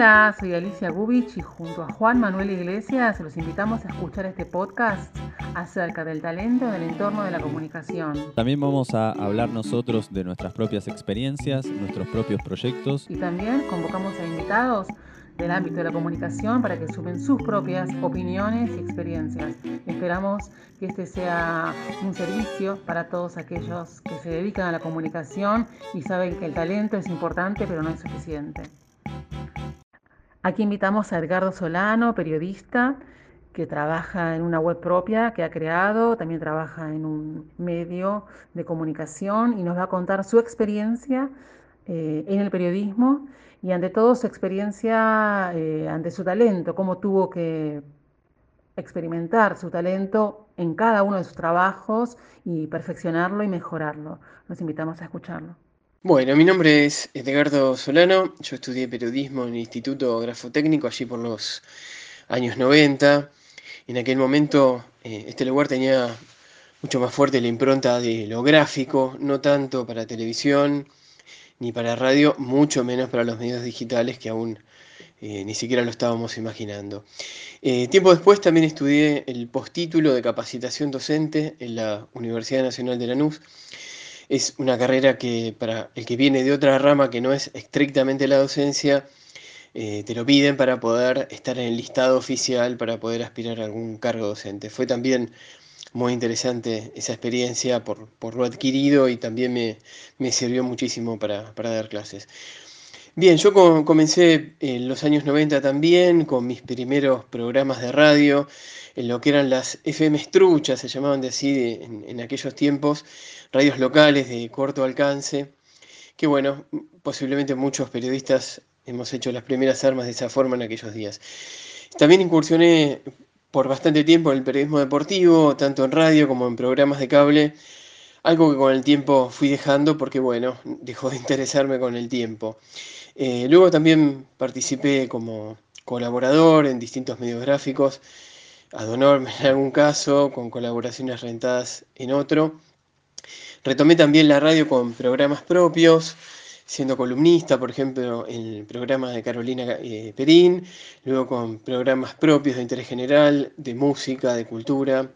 Hola, soy Alicia Gubich y junto a Juan Manuel Iglesias los invitamos a escuchar este podcast acerca del talento en el entorno de la comunicación. También vamos a hablar nosotros de nuestras propias experiencias, nuestros propios proyectos. Y también convocamos a invitados del ámbito de la comunicación para que sumen sus propias opiniones y experiencias. Esperamos que este sea un servicio para todos aquellos que se dedican a la comunicación y saben que el talento es importante pero no es suficiente. Aquí invitamos a Edgardo Solano, periodista, que trabaja en una web propia que ha creado, también trabaja en un medio de comunicación y nos va a contar su experiencia eh, en el periodismo y ante todo su experiencia eh, ante su talento, cómo tuvo que experimentar su talento en cada uno de sus trabajos y perfeccionarlo y mejorarlo. Los invitamos a escucharlo. Bueno, mi nombre es Edgardo Solano, yo estudié periodismo en el Instituto Grafotécnico allí por los años 90. En aquel momento eh, este lugar tenía mucho más fuerte la impronta de lo gráfico, no tanto para televisión ni para radio, mucho menos para los medios digitales que aún eh, ni siquiera lo estábamos imaginando. Eh, tiempo después también estudié el postítulo de capacitación docente en la Universidad Nacional de Lanús es una carrera que para el que viene de otra rama que no es estrictamente la docencia, eh, te lo piden para poder estar en el listado oficial, para poder aspirar a algún cargo docente. Fue también muy interesante esa experiencia por, lo adquirido y también me, sirvió muchísimo para, dar clases. Bien, yo comencé en los años 90 también con mis primeros programas de radio, en lo que eran las FM estruchas, se llamaban de así en aquellos tiempos, radios locales de corto alcance, que bueno, posiblemente muchos periodistas hemos hecho las primeras armas de esa forma en aquellos días. También incursioné por bastante tiempo en el periodismo deportivo, tanto en radio como en programas de cable, algo que con el tiempo fui dejando porque bueno, dejó de interesarme con el tiempo. Eh, luego también participé como colaborador en distintos medios gráficos, ad en algún caso, con colaboraciones rentadas en otro. Retomé también la radio con programas propios, siendo columnista, por ejemplo, en el programa de Carolina eh, Perín, luego con programas propios de interés general, de música, de cultura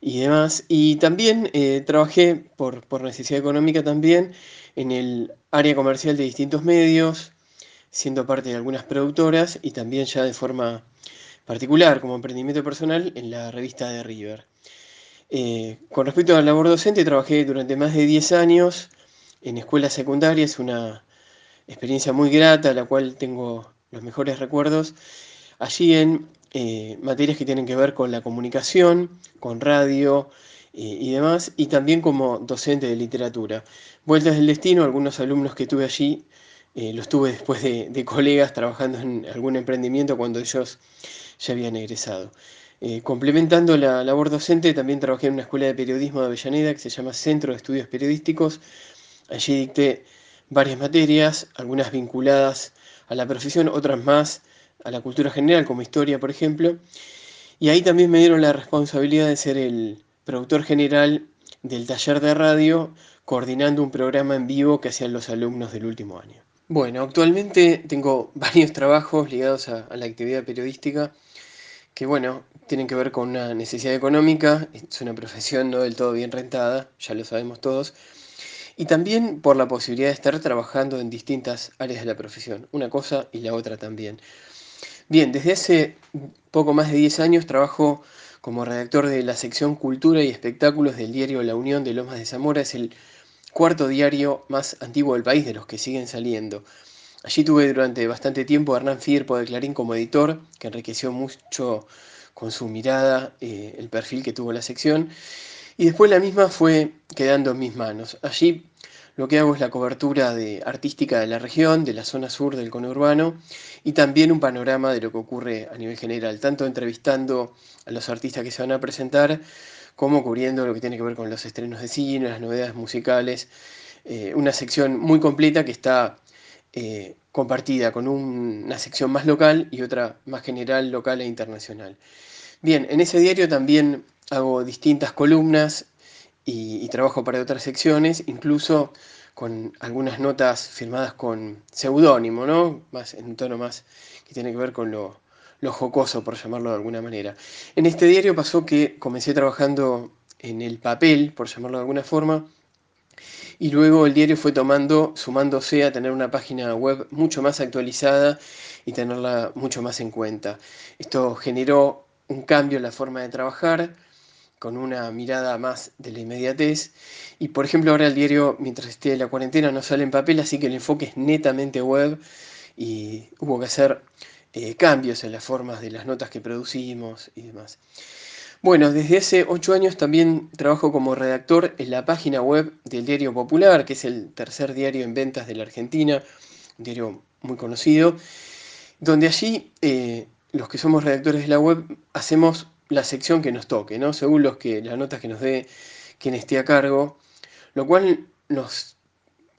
y demás. Y también eh, trabajé, por, por, necesidad económica también, en el área comercial de distintos medios, siendo parte de algunas productoras y también ya de forma particular, como emprendimiento personal, en la revista de River. Eh, con respecto a la labor docente, trabajé durante más de 10 años en escuelas secundarias, una experiencia muy grata, la cual tengo los mejores recuerdos, allí en eh, materias que tienen que ver con la comunicación, con radio eh, y demás, y también como docente de literatura. Vueltas del destino, algunos alumnos que tuve allí, los tuve después de colegas trabajando en algún emprendimiento cuando ellos ya habían egresado. Eh, complementando la labor docente, también trabajé en una escuela de periodismo de Avellaneda que se llama Centro de Estudios Periodísticos. Allí dicté varias materias, algunas vinculadas a la profesión, otras más a la cultura general, como historia, por ejemplo. Y ahí también me dieron la responsabilidad de ser el productor general del taller de radio, coordinando un programa en vivo que hacían los alumnos del último año. Bueno, actualmente tengo varios trabajos ligados a la actividad periodística que bueno, tienen que ver con una necesidad económica, es una profesión no del todo bien rentada, ya lo sabemos todos, y también por la posibilidad de estar trabajando en distintas áreas de la profesión, una cosa y la otra también. Bien, desde hace poco más de 10 años trabajo como redactor de la sección Cultura y Espectáculos del diario La Unión de Lomas de Zamora, es el cuarto diario más antiguo del país, de los que siguen saliendo. Allí tuve durante bastante tiempo a Hernán Fierpo de Clarín como editor, que enriqueció mucho con su mirada eh, el perfil que tuvo la sección. Y después la misma fue quedando en mis manos. Allí lo que hago es la cobertura artística de la región, de la zona sur del conurbano, y también un panorama de lo que ocurre a nivel general, tanto entrevistando a los artistas que se van a presentar, como cubriendo lo que tiene que ver con los estrenos de cine, las novedades musicales. Eh, una sección muy completa que está eh, compartida con una sección más local y otra más general, local e internacional. Bien, en ese diario también hago distintas columnas y, trabajo para otras secciones, incluso con algunas notas firmadas con seudónimo, ¿no? Más, en un tono más que tiene que ver con lo, lo jocoso, por llamarlo de alguna manera. En este diario pasó que comencé trabajando en el papel, por llamarlo de alguna forma, y luego el diario fue tomando, sumándose a tener una página web mucho más actualizada y tenerla mucho más en cuenta. Esto generó un cambio en la forma de trabajar, con una mirada más de la inmediatez. Y por ejemplo, ahora el diario, mientras esté en la cuarentena, no sale en papel, así que el enfoque es netamente web y hubo que hacer eh, cambios en las formas de las notas que producimos y demás. Bueno, desde hace ocho años también trabajo como redactor en la página web del Diario Popular, que es el tercer diario en ventas de la Argentina, un diario muy conocido, donde allí eh, los que somos redactores de la web hacemos la sección que nos toque, ¿no? Según los que, las notas que nos dé quien esté a cargo, lo cual nos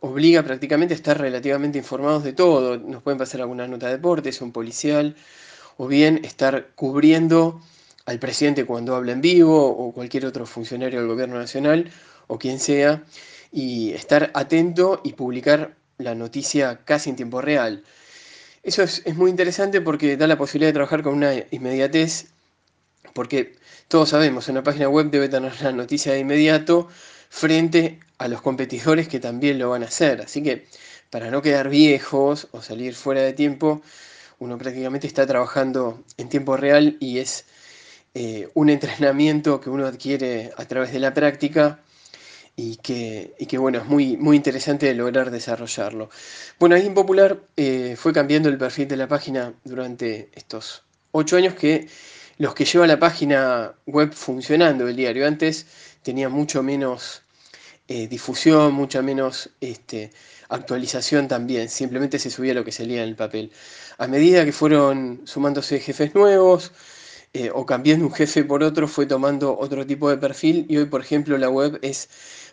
obliga prácticamente a estar relativamente informados de todo. Nos pueden pasar alguna nota de deportes, un policial, o bien estar cubriendo al presidente cuando habla en vivo, o cualquier otro funcionario del gobierno nacional, o quien sea, y estar atento y publicar la noticia casi en tiempo real. Eso es, es muy interesante porque da la posibilidad de trabajar con una inmediatez porque todos sabemos, una página web debe tener la noticia de inmediato frente a los competidores que también lo van a hacer. Así que para no quedar viejos o salir fuera de tiempo, uno prácticamente está trabajando en tiempo real y es eh, un entrenamiento que uno adquiere a través de la práctica y que, que bueno, es muy, muy interesante lograr desarrollarlo. Bueno, ahí en Popular eh, fue cambiando el perfil de la página durante estos ocho años que los que lleva la página web funcionando el diario. Antes tenía mucho menos eh, difusión, mucha menos este, actualización también. Simplemente se subía lo que se leía en el papel. A medida que fueron sumándose jefes nuevos eh, o cambiando un jefe por otro, fue tomando otro tipo de perfil y hoy, por ejemplo, la web es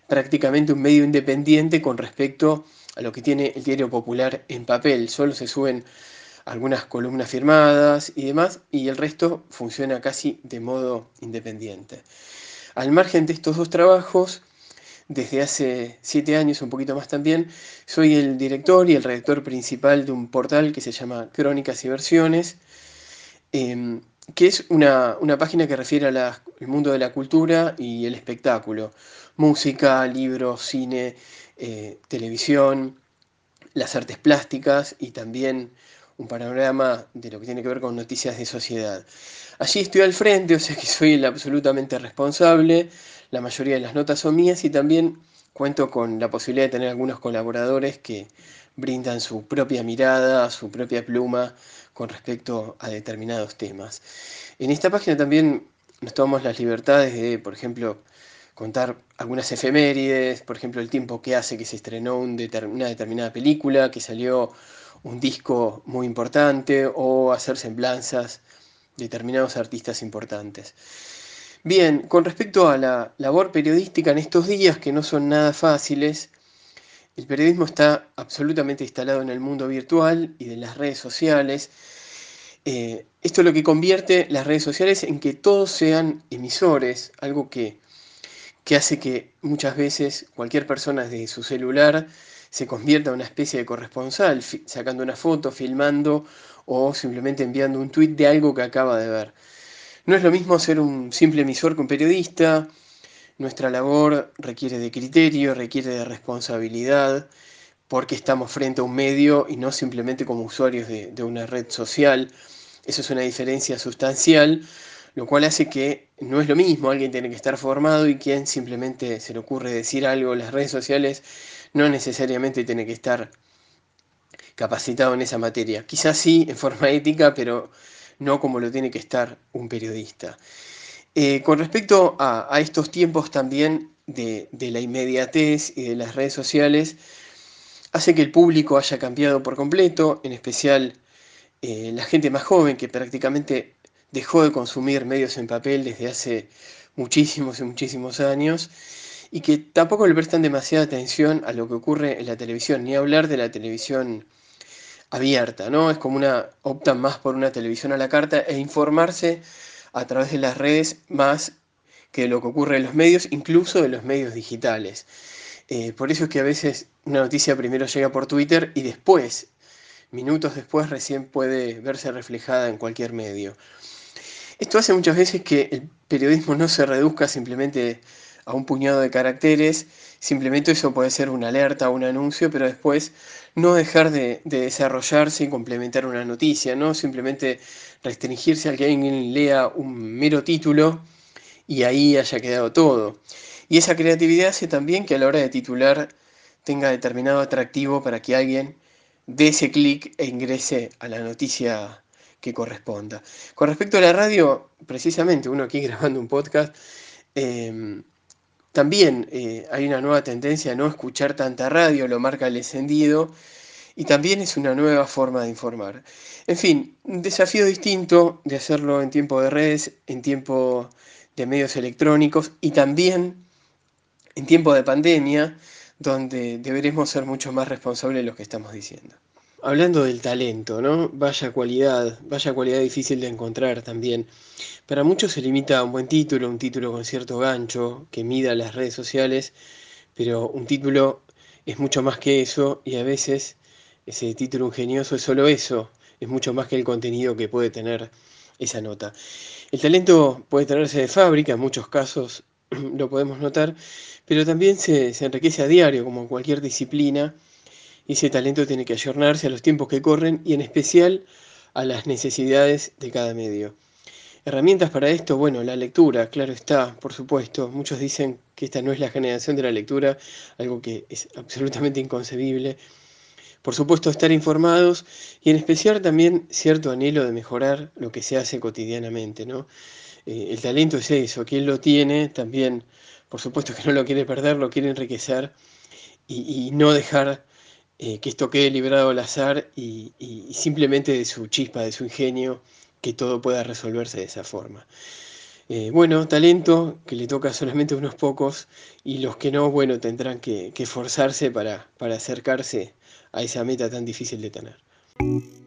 prácticamente un medio independiente con respecto a lo que tiene el diario popular en papel. Solo se suben algunas columnas firmadas y demás, y el resto funciona casi de modo independiente. Al margen de estos dos trabajos, desde hace siete años, un poquito más también, soy el director y el redactor principal de un portal que se llama Crónicas y Versiones, em, que es una, página que refiere al mundo de la cultura y el espectáculo, música, libros, cine, eh, televisión, las artes plásticas y también un panorama de lo que tiene que ver con noticias de sociedad. Allí estoy al frente, o sea que soy el absolutamente responsable, la mayoría de las notas son mías y también cuento con la posibilidad de tener algunos colaboradores que brindan su propia mirada, su propia pluma con respecto a determinados temas. En esta página también nos tomamos las libertades de, por ejemplo, contar algunas efemérides, por ejemplo, el tiempo que hace que se estrenó una determinada película, que salió un disco muy importante o hacer semblanzas de determinados artistas importantes. Bien, con respecto a la labor periodística en estos días que no son nada fáciles, el periodismo está absolutamente instalado en el mundo virtual y de las redes sociales. Eh, esto es lo que convierte las redes sociales en que todos sean emisores, algo que, que hace que muchas veces cualquier persona desde su celular se convierta en una especie de corresponsal, sacando una foto, filmando o simplemente enviando un tuit de algo que acaba de ver. No es lo mismo ser un simple emisor que un periodista. Nuestra labor requiere de criterio, requiere de responsabilidad, porque estamos frente a un medio y no simplemente como usuarios de, una red social. Eso es una diferencia sustancial, lo cual hace que no es lo mismo, alguien tiene que estar formado y quien simplemente se le ocurre decir algo en las redes sociales no necesariamente tiene que estar capacitado en esa materia. Quizás sí en forma ética, pero no como lo tiene que estar un periodista. Eh, con respecto a, estos tiempos también de, la inmediatez y de las redes sociales, hace que el público haya cambiado por completo, en especial eh, la gente más joven que prácticamente dejó de consumir medios en papel desde hace muchísimos y muchísimos años y que tampoco le prestan demasiada atención a lo que ocurre en la televisión, ni hablar de la televisión abierta, ¿no? Es como una, optan más por una televisión a la carta e informarse a través de las redes más que lo que ocurre en los medios, incluso de los medios digitales. Eh, por eso es que a veces una noticia primero llega por Twitter y después, minutos después, recién puede verse reflejada en cualquier medio. Esto hace muchas veces que el periodismo no se reduzca simplemente a un puñado de caracteres, simplemente eso puede ser una alerta un anuncio, pero después no dejar de, desarrollarse y complementar una noticia, no simplemente restringirse a que alguien lea un mero título y ahí haya quedado todo. Y esa creatividad hace también que a la hora de titular tenga determinado atractivo para que alguien dé ese clic e ingrese a la noticia que corresponda. Con respecto a la radio, precisamente uno aquí grabando un podcast, em, también eh, hay una nueva tendencia a no escuchar tanta radio, lo marca el encendido, y también es una nueva forma de informar. En fin, un desafío distinto de hacerlo en tiempo de redes, en tiempo de medios electrónicos y también en tiempo de pandemia, donde deberemos ser mucho más responsables de lo que estamos diciendo. Hablando del talento, ¿no? Vaya cualidad, vaya cualidad difícil de encontrar también. Para muchos se limita a un buen título, un título con cierto gancho que mida las redes sociales, pero un título es mucho más que eso y a veces ese título ingenioso es solo eso, es mucho más que el contenido que puede tener esa nota. El talento puede tenerse de fábrica, en muchos casos lo podemos notar, pero también se, se enriquece a diario, como en cualquier disciplina, y ese talento tiene que ayornarse a los tiempos que corren y en especial a las necesidades de cada medio. Herramientas para esto, bueno, la lectura, claro está, por supuesto. Muchos dicen que esta no es la generación de la lectura, algo que es absolutamente inconcebible. Por supuesto, estar informados y en especial también cierto anhelo de mejorar lo que se hace cotidianamente, ¿no? Eh, el talento es eso, quien lo tiene también, por supuesto que no lo quiere perder, lo quiere enriquecer y, y no dejar eh, que esto quede librado al azar y, simplemente de su chispa, de su ingenio, que todo pueda resolverse de esa forma. Eh, bueno, talento que le toca solamente a unos pocos y los que no, bueno, tendrán que, que esforzarse para, para acercarse a esa meta tan difícil de tener.